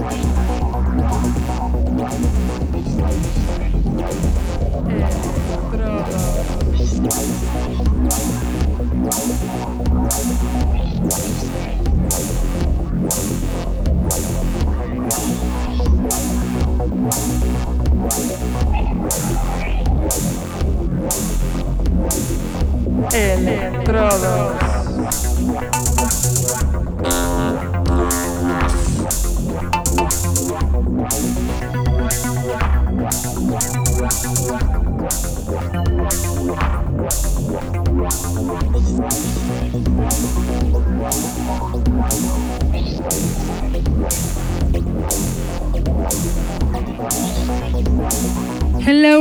Estrada. Electrodos.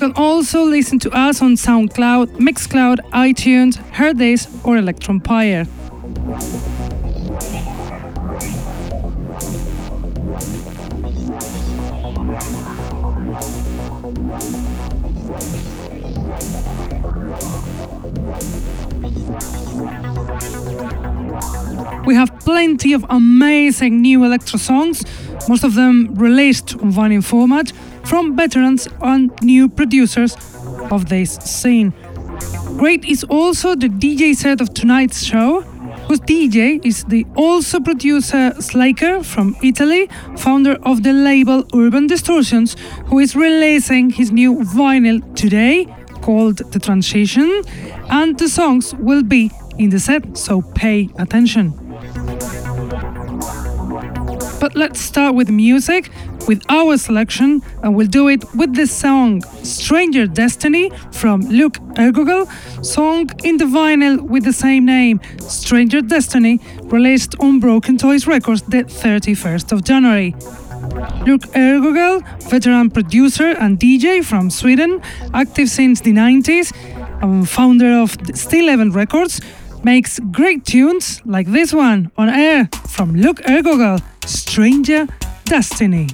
Can also listen to us on SoundCloud, Mixcloud, iTunes, Hearthis, or Electronpire. We have plenty of amazing new electro songs, most of them released on vinyl format, from veterans and new producers of this scene. Great is also the DJ set of tonight's show, whose DJ is the also producer Slaker from Italy, founder of the label Urban Distortions, who is releasing his new vinyl today called The Transition, and the songs will be in the set, so pay attention. But let's start with music, with our selection, and we'll do it with the song Stranger Destiny from Luke Eargoggle, song in the vinyl with the same name, Stranger Destiny, released on Broken Toys Records the 31st of January. Luke Eargoggle, veteran producer and DJ from Sweden, active since the 90s, and founder of Stilleben Records, makes great tunes like this one on air from Luke Eargoggle, Stranger Destiny.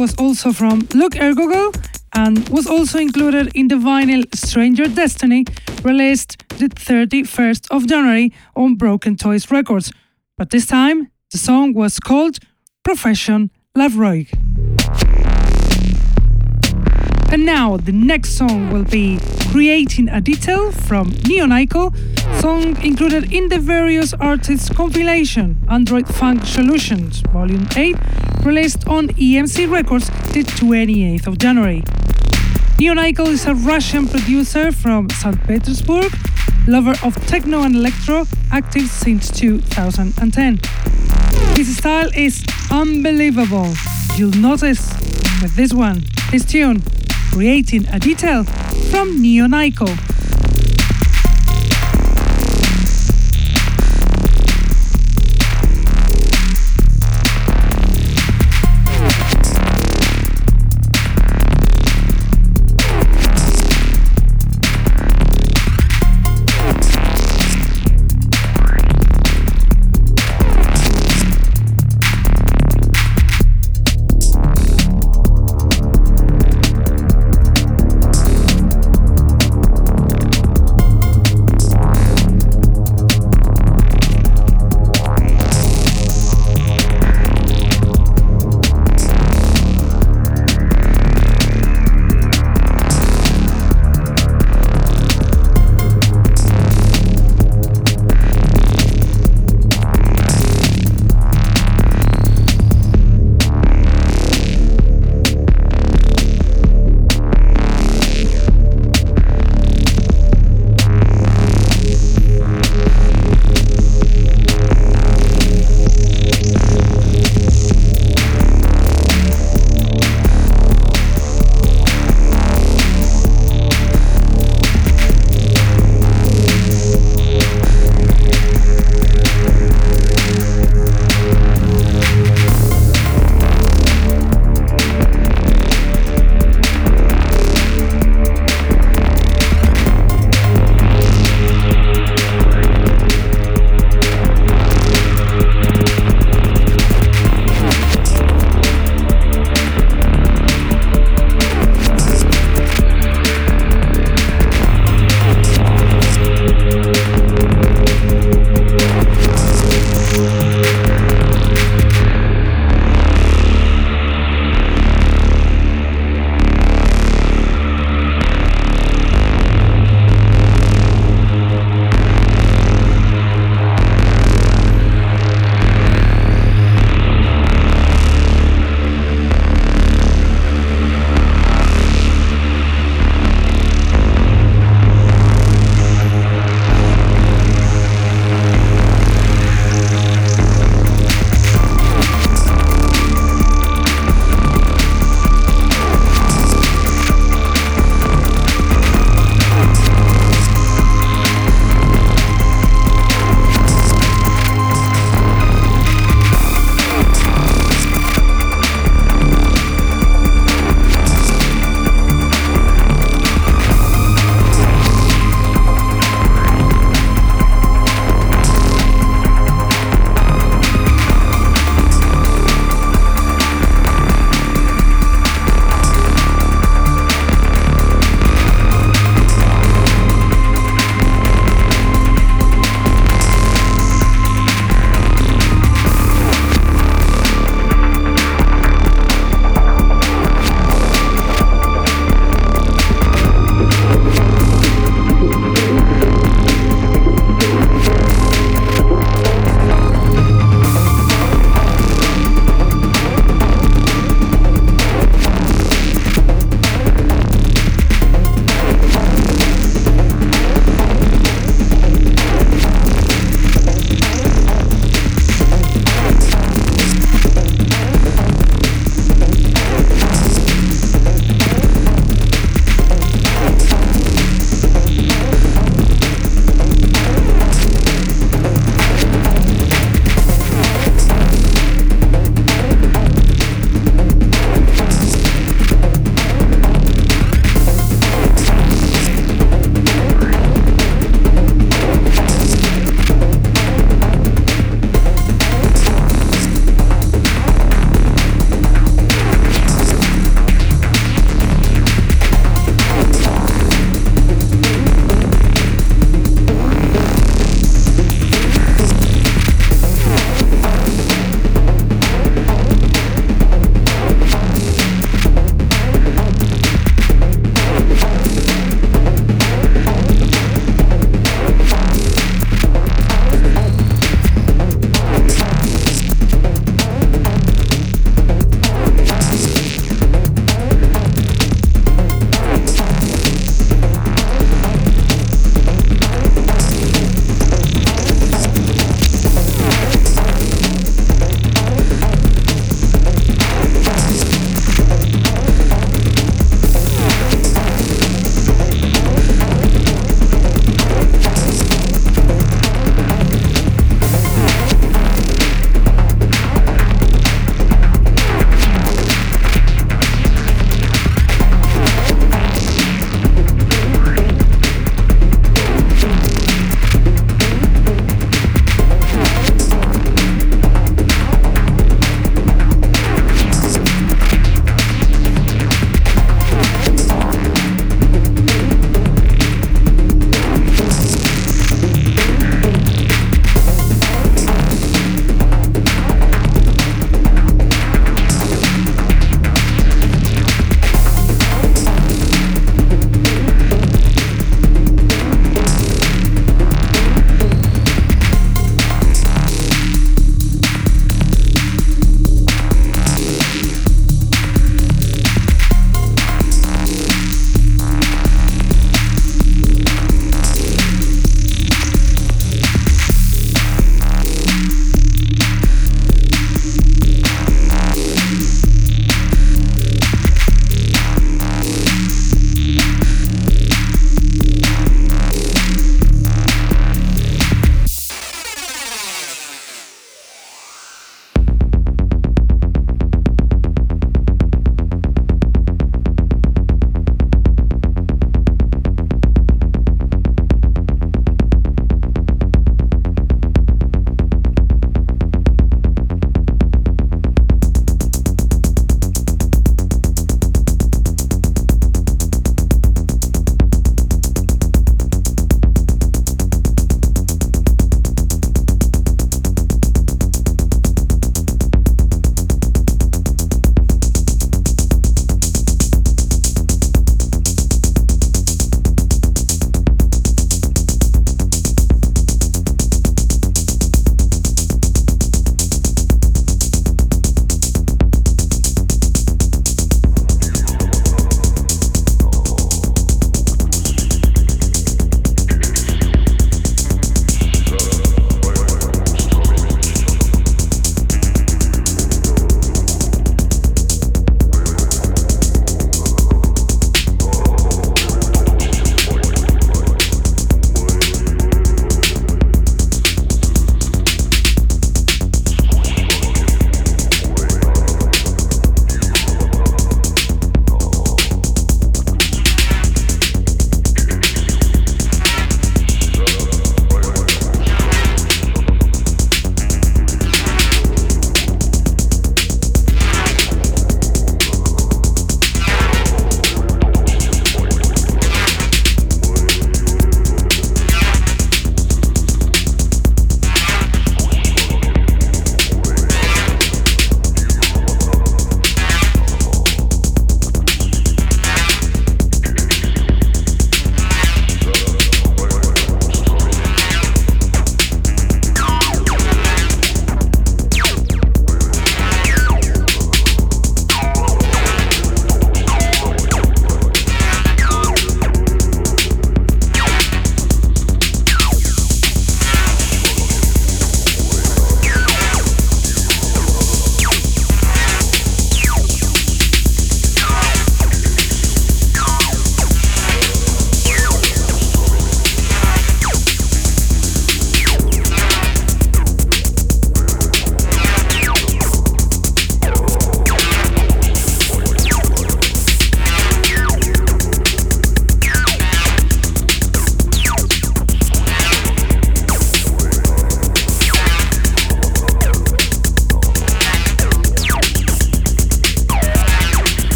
Was also from Luke Eargoggle and was also included in the vinyl Stranger Destiny, released the 31st of January on Broken Toys Records. But this time, the song was called Profession Lavroig. And now the next song will be Creating a Detail from Neonico, song included in the various artists compilation Android Funk Solutions Volume 8, released on EMC Records the 28th of January. Neonico is a Russian producer from St. Petersburg, lover of techno and electro, active since 2010. His style is unbelievable. You'll notice with this one, his tune creating a detail from Neonico.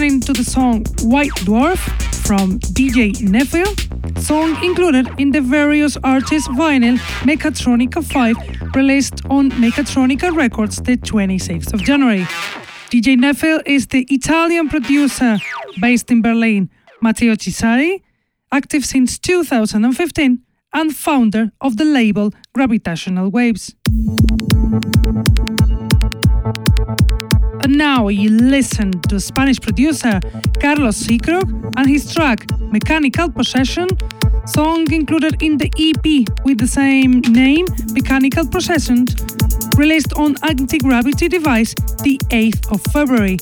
Listening to the song White Dwarf from DJ Nephil, song included in the various artists vinyl Mechatronica 5 released on Mechatronica Records the 26th of January. DJ Nephil is the Italian producer based in Berlin, Matteo Cisari, active since 2015 and founder of the label Gravitational Waves. Now you listen to Spanish producer Carlos Seacrook and his track Mechanical Possession, song included in the EP with the same name, Mechanical Possession, released on Anti-Gravity Device the 8th of February.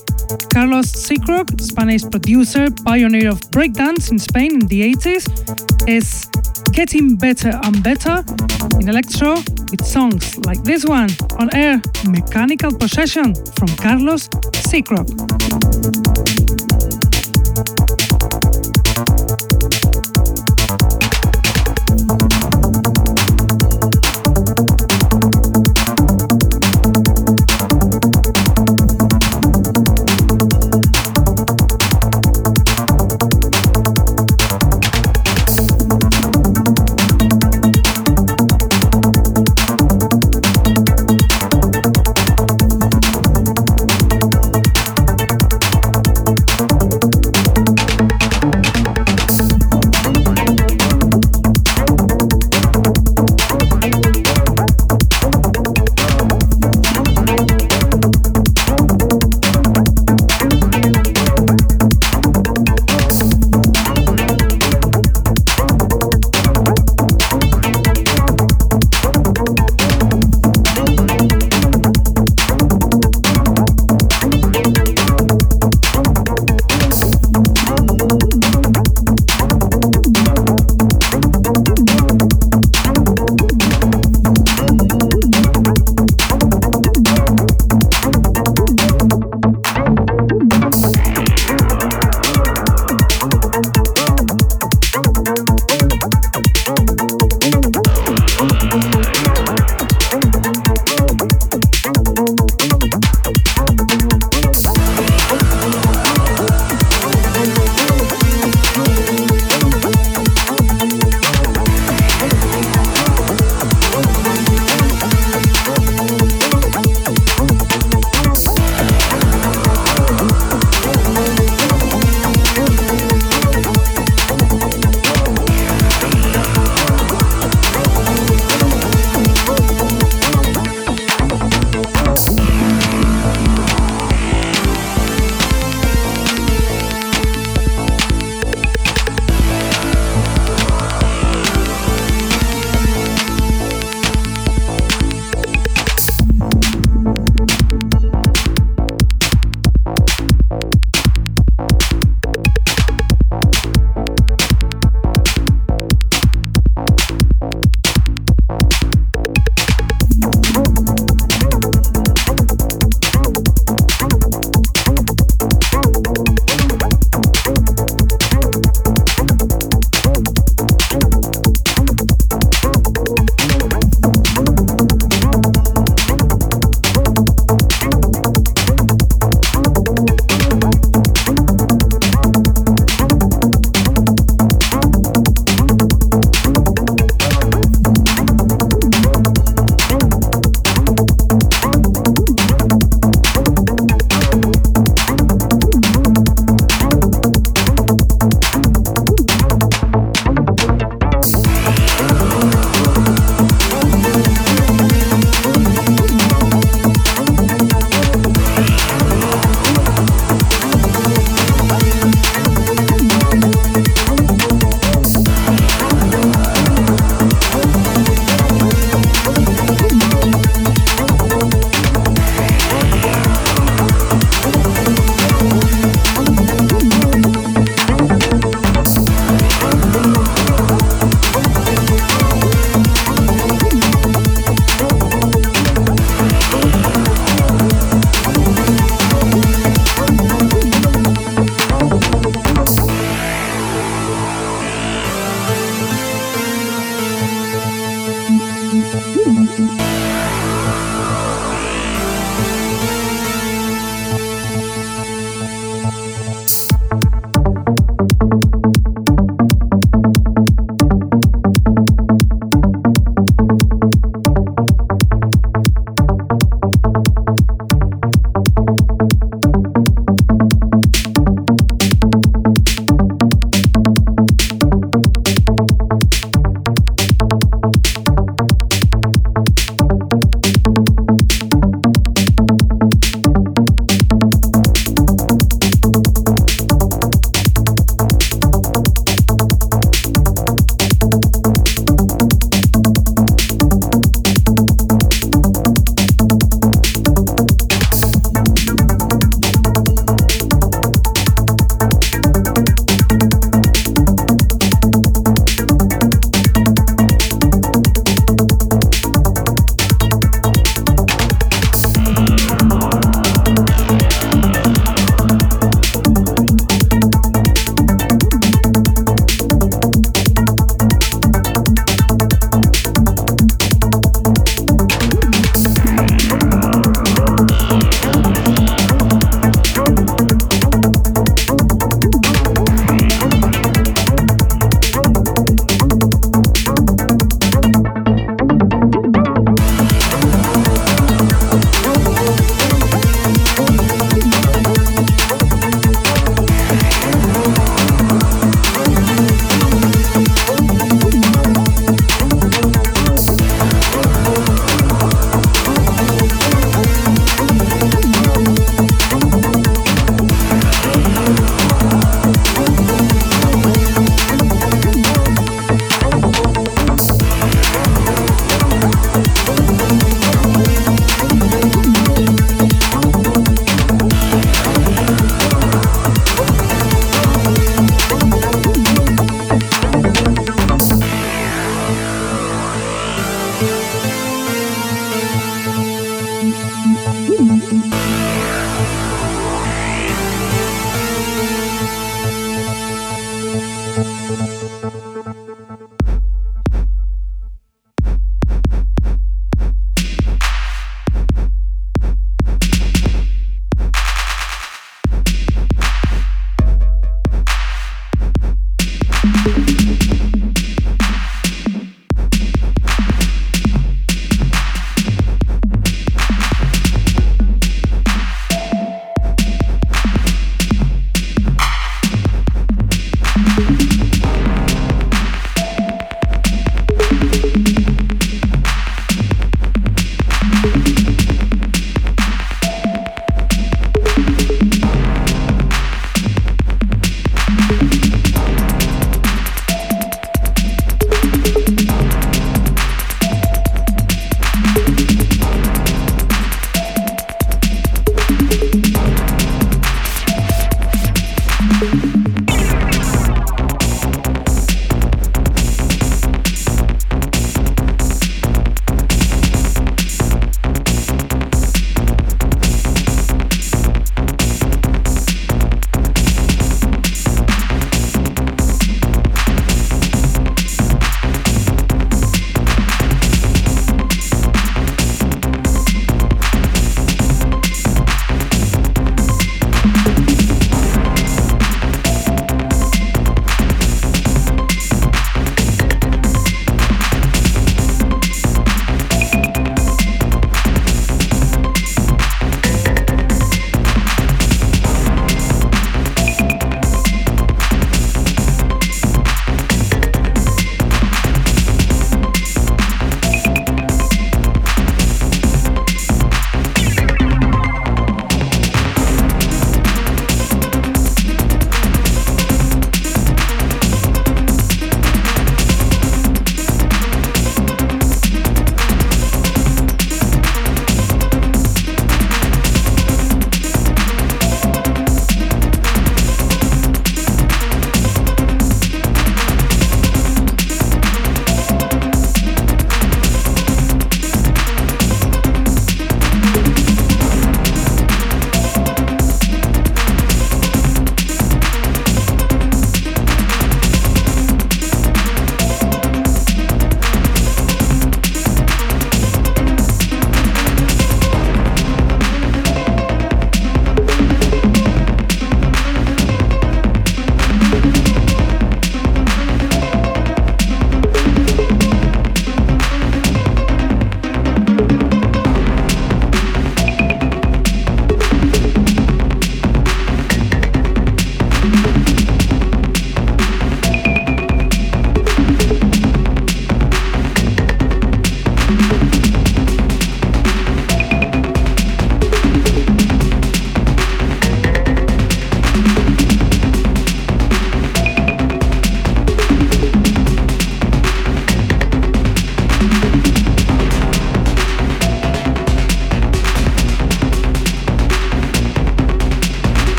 Carlos Seacrook, Spanish producer, pioneer of breakdance in Spain in the 80s, is getting better and better in electro with songs like this one on air Mechanical Possession from Carlos Seacrook.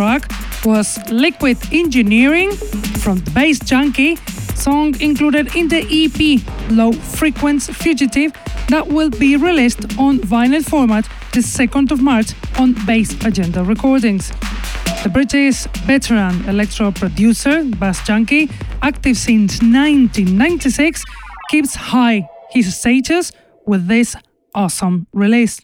Track was Liquid Engineering from the Bass Junkie, song included in the EP Low Frequency Fugitive that will be released on vinyl format the 2nd of March on Bass Agenda Recordings. The British veteran electro producer, Bass Junkie, active since 1996, keeps high his status with this awesome release.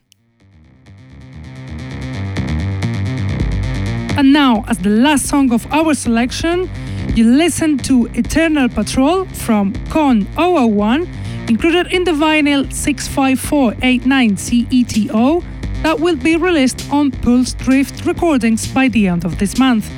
And now, as the last song of our selection, you listen to Eternal Patrol from Con 001, included in the vinyl 65489 CETO that will be released on Pulse Drift Recordings by the end of this month.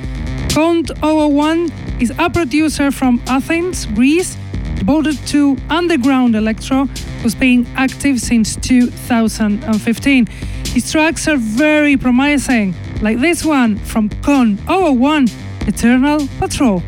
Count 001 is a producer from Athens, Greece, devoted to underground electro, who's been active since 2015. His tracks are very promising, like this one from Con 001 Eternal Patrol.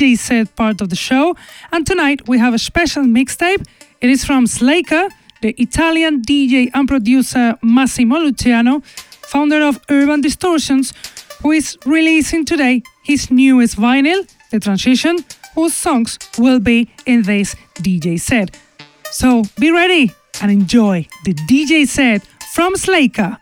DJ set part of the show, and tonight we have a special mixtape. It is from Slaker, the Italian DJ and producer Massimo Luciano, founder of Urban Distortions, who is releasing today his newest vinyl, The Transition, whose songs will be in this DJ set. So be ready and enjoy the DJ set from Slaker.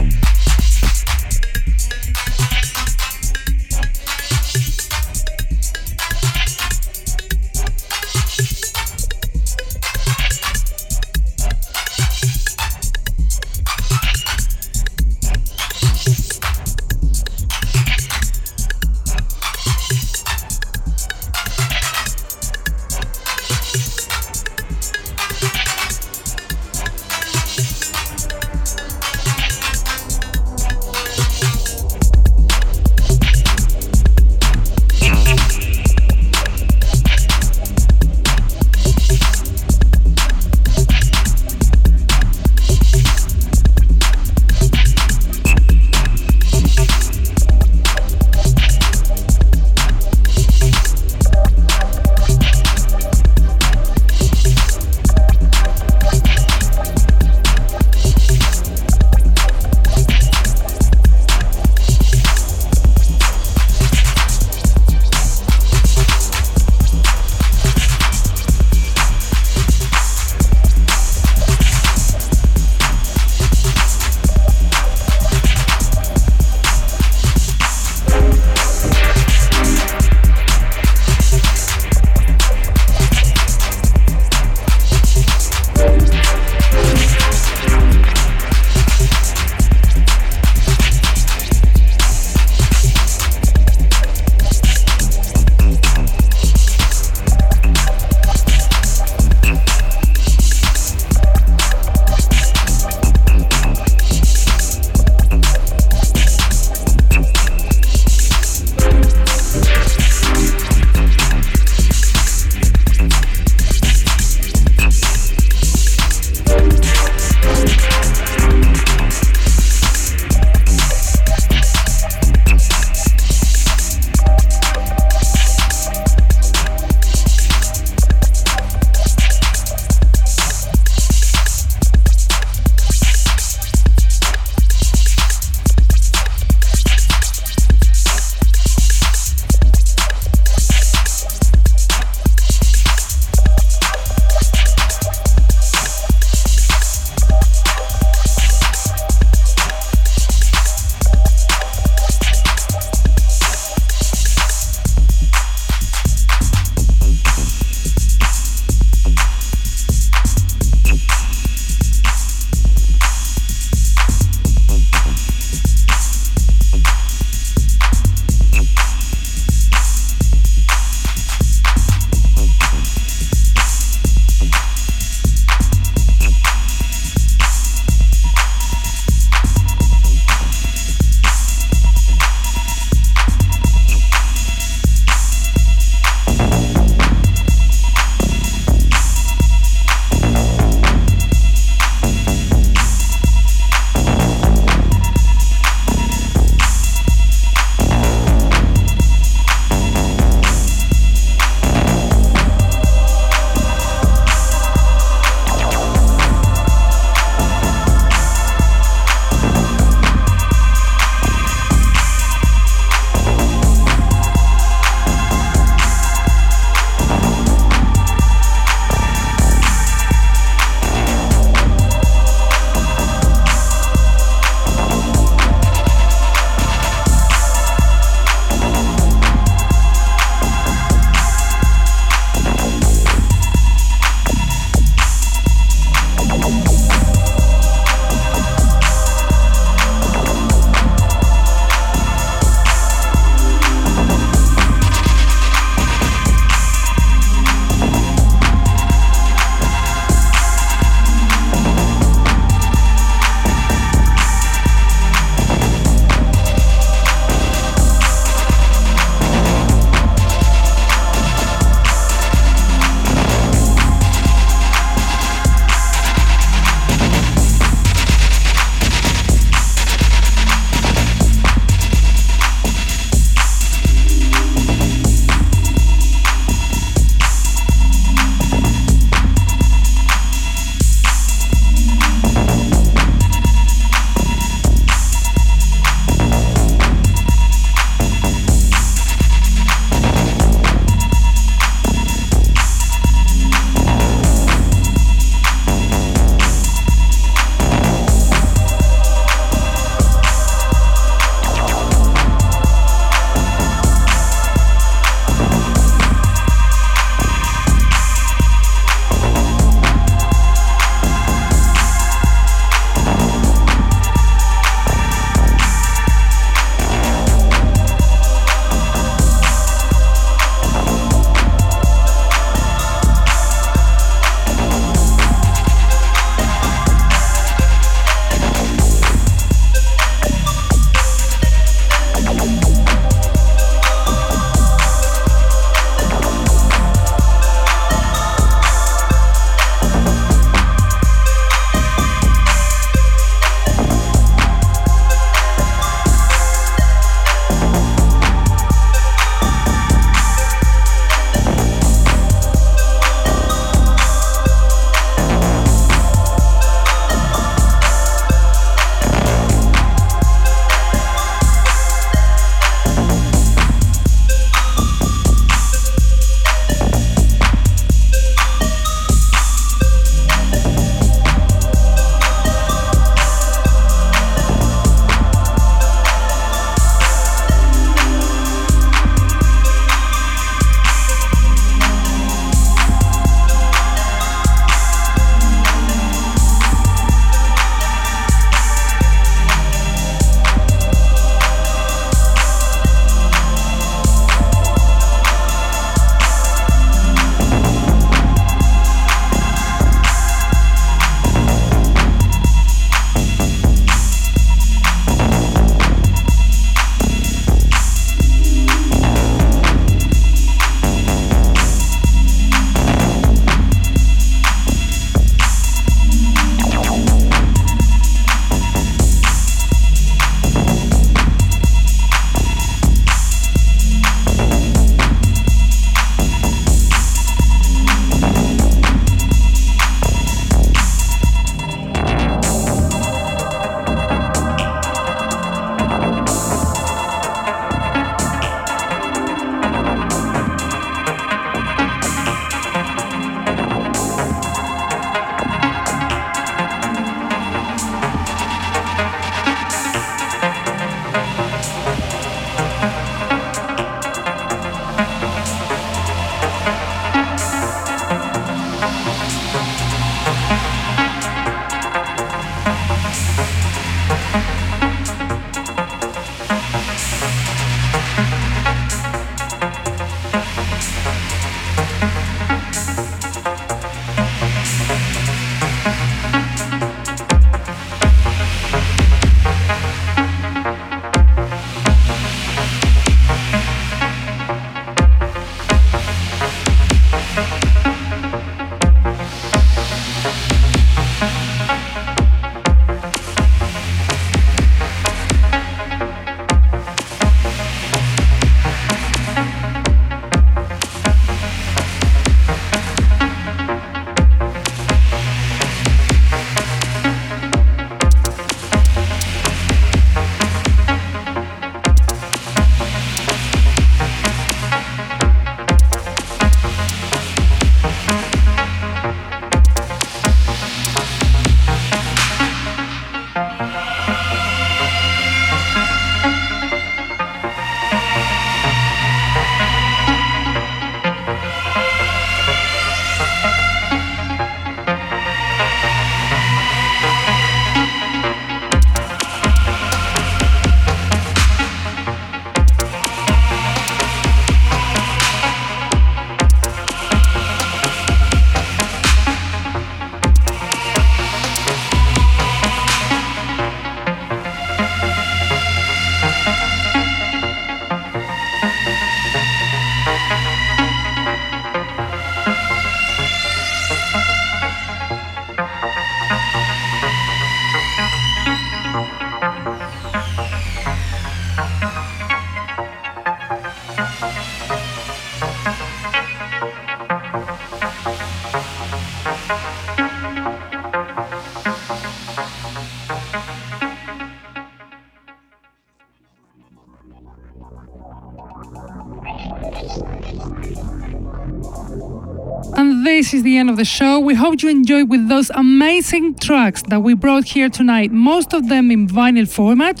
This is the end of the show. We hope you enjoyed with those amazing tracks that we brought here tonight, most of them in vinyl format.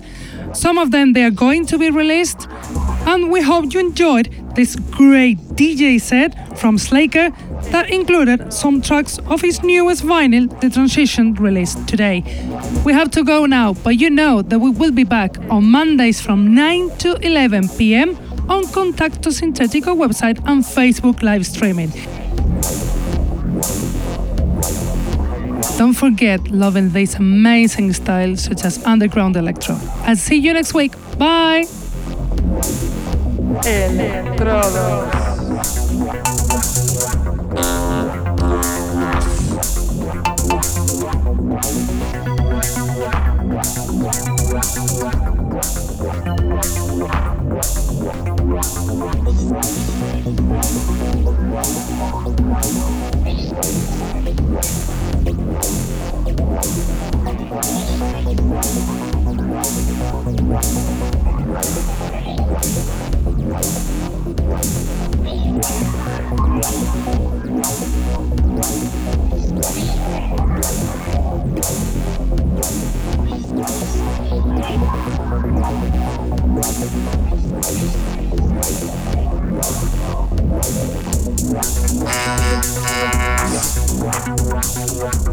Some of them they are going to be released. And we hope you enjoyed this great DJ set from Slaker that included some tracks of his newest vinyl, The Transition, released today. We have to go now, but you know that we will be back on Mondays from 9 to 11 pm on Contacto Sintetico website and Facebook live streaming. Don't forget loving these amazing styles such as underground electro. I'll see you next week. Bye.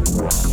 Thank